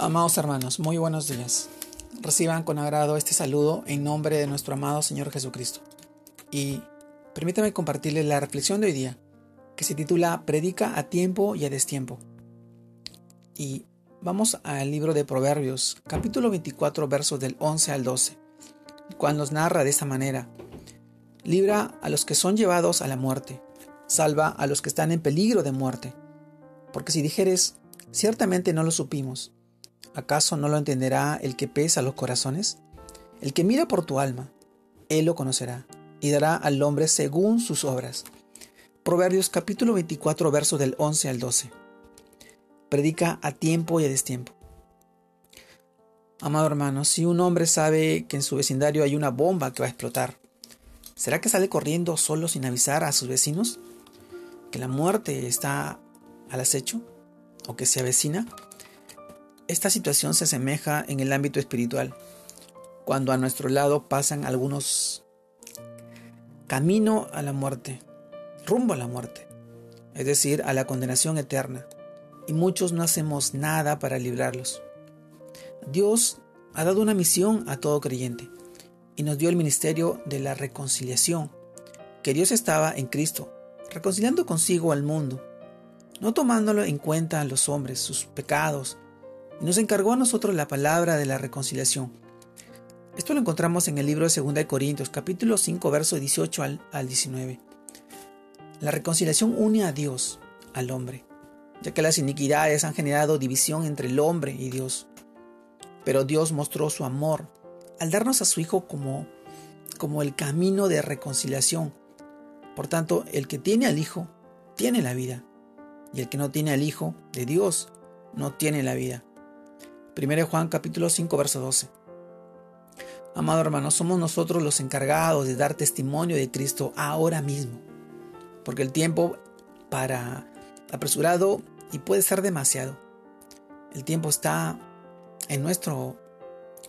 Amados hermanos, muy buenos días. Reciban con agrado este saludo en nombre de nuestro amado Señor Jesucristo. Y permítame compartirles la reflexión de hoy día, que se titula Predica a tiempo y a destiempo. Y vamos al libro de Proverbios, capítulo 24, versos del 11 al 12, el cual nos narra de esta manera. Libra a los que son llevados a la muerte, salva a los que están en peligro de muerte. Porque si dijeres, ciertamente no lo supimos, ¿Acaso no lo entenderá el que pesa los corazones? El que mira por tu alma, él lo conocerá y dará al hombre según sus obras. Proverbios capítulo 24, versos del 11 al 12. Predica a tiempo y a destiempo. Amado hermano, si un hombre sabe que en su vecindario hay una bomba que va a explotar, ¿será que sale corriendo solo sin avisar a sus vecinos? ¿Que la muerte está al acecho? ¿O que se avecina? Esta situación se asemeja en el ámbito espiritual, cuando a nuestro lado pasan algunos camino a la muerte, rumbo a la muerte, es decir, a la condenación eterna, y muchos no hacemos nada para librarlos. Dios ha dado una misión a todo creyente y nos dio el ministerio de la reconciliación, que Dios estaba en Cristo, reconciliando consigo al mundo, no tomándolo en cuenta a los hombres, sus pecados, y nos encargó a nosotros la palabra de la reconciliación. Esto lo encontramos en el libro de 2 Corintios, capítulo 5, verso 18 al, al 19. La reconciliación une a Dios al hombre, ya que las iniquidades han generado división entre el hombre y Dios. Pero Dios mostró su amor al darnos a su Hijo como, como el camino de reconciliación. Por tanto, el que tiene al Hijo tiene la vida, y el que no tiene al Hijo de Dios no tiene la vida. 1 Juan capítulo 5 verso 12. Amado hermano, somos nosotros los encargados de dar testimonio de Cristo ahora mismo, porque el tiempo para apresurado y puede ser demasiado. El tiempo está en nuestro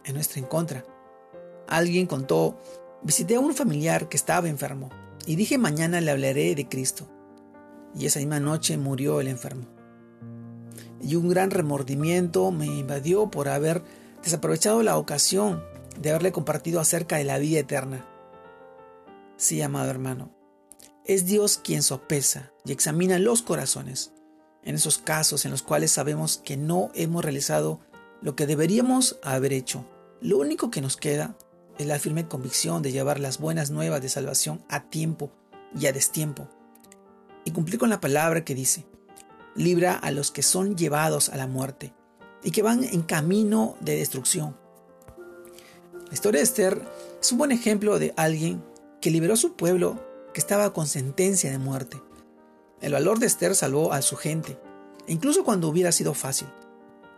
en nuestra en contra. Alguien contó, visité a un familiar que estaba enfermo y dije mañana le hablaré de Cristo. Y esa misma noche murió el enfermo y un gran remordimiento me invadió por haber desaprovechado la ocasión de haberle compartido acerca de la vida eterna. Sí, amado hermano, es Dios quien sopesa y examina los corazones en esos casos en los cuales sabemos que no hemos realizado lo que deberíamos haber hecho. Lo único que nos queda es la firme convicción de llevar las buenas nuevas de salvación a tiempo y a destiempo y cumplir con la palabra que dice, libra a los que son llevados a la muerte y que van en camino de destrucción. La historia de Esther es un buen ejemplo de alguien que liberó a su pueblo que estaba con sentencia de muerte. El valor de Esther salvó a su gente, e incluso cuando hubiera sido fácil.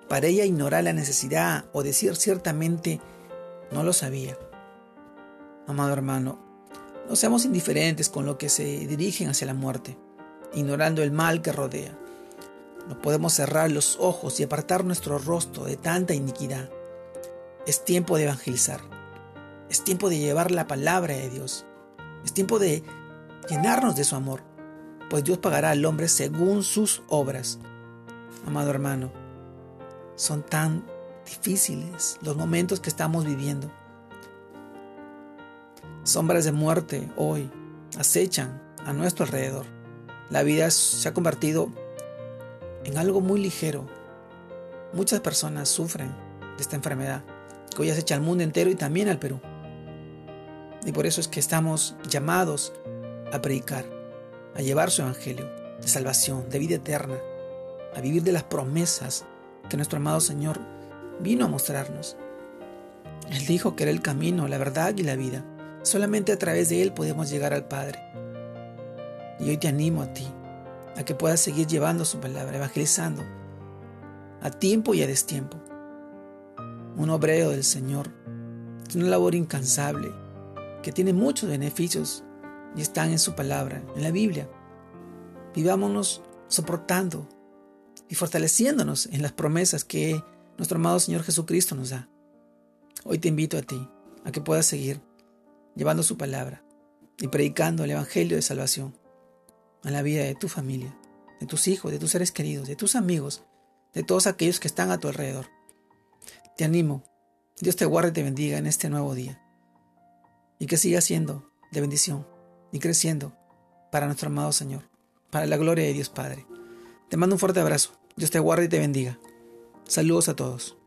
Para ella ignorar la necesidad o decir ciertamente no lo sabía. Amado hermano, no seamos indiferentes con lo que se dirigen hacia la muerte, ignorando el mal que rodea. No podemos cerrar los ojos y apartar nuestro rostro de tanta iniquidad. Es tiempo de evangelizar. Es tiempo de llevar la palabra de Dios. Es tiempo de llenarnos de su amor, pues Dios pagará al hombre según sus obras. Amado hermano, son tan difíciles los momentos que estamos viviendo. Sombras de muerte hoy acechan a nuestro alrededor. La vida se ha convertido en algo muy ligero. Muchas personas sufren de esta enfermedad que hoy acecha al mundo entero y también al Perú. Y por eso es que estamos llamados a predicar, a llevar su evangelio de salvación, de vida eterna, a vivir de las promesas que nuestro amado Señor vino a mostrarnos. Él dijo que era el camino, la verdad y la vida. Solamente a través de Él podemos llegar al Padre. Y hoy te animo a ti que puedas seguir llevando su palabra, evangelizando a tiempo y a destiempo. Un obrero del Señor es una labor incansable que tiene muchos beneficios y están en su palabra, en la Biblia. Vivámonos soportando y fortaleciéndonos en las promesas que nuestro amado Señor Jesucristo nos da. Hoy te invito a ti a que puedas seguir llevando su palabra y predicando el Evangelio de salvación a la vida de tu familia, de tus hijos, de tus seres queridos, de tus amigos, de todos aquellos que están a tu alrededor. te animo. Dios te guarde y te bendiga en este nuevo día. Y que siga siendo de bendición y creciendo para nuestro amado Señor, para la gloria de Dios Padre. Te mando un fuerte abrazo. Dios te guarde y te bendiga. Saludos a todos.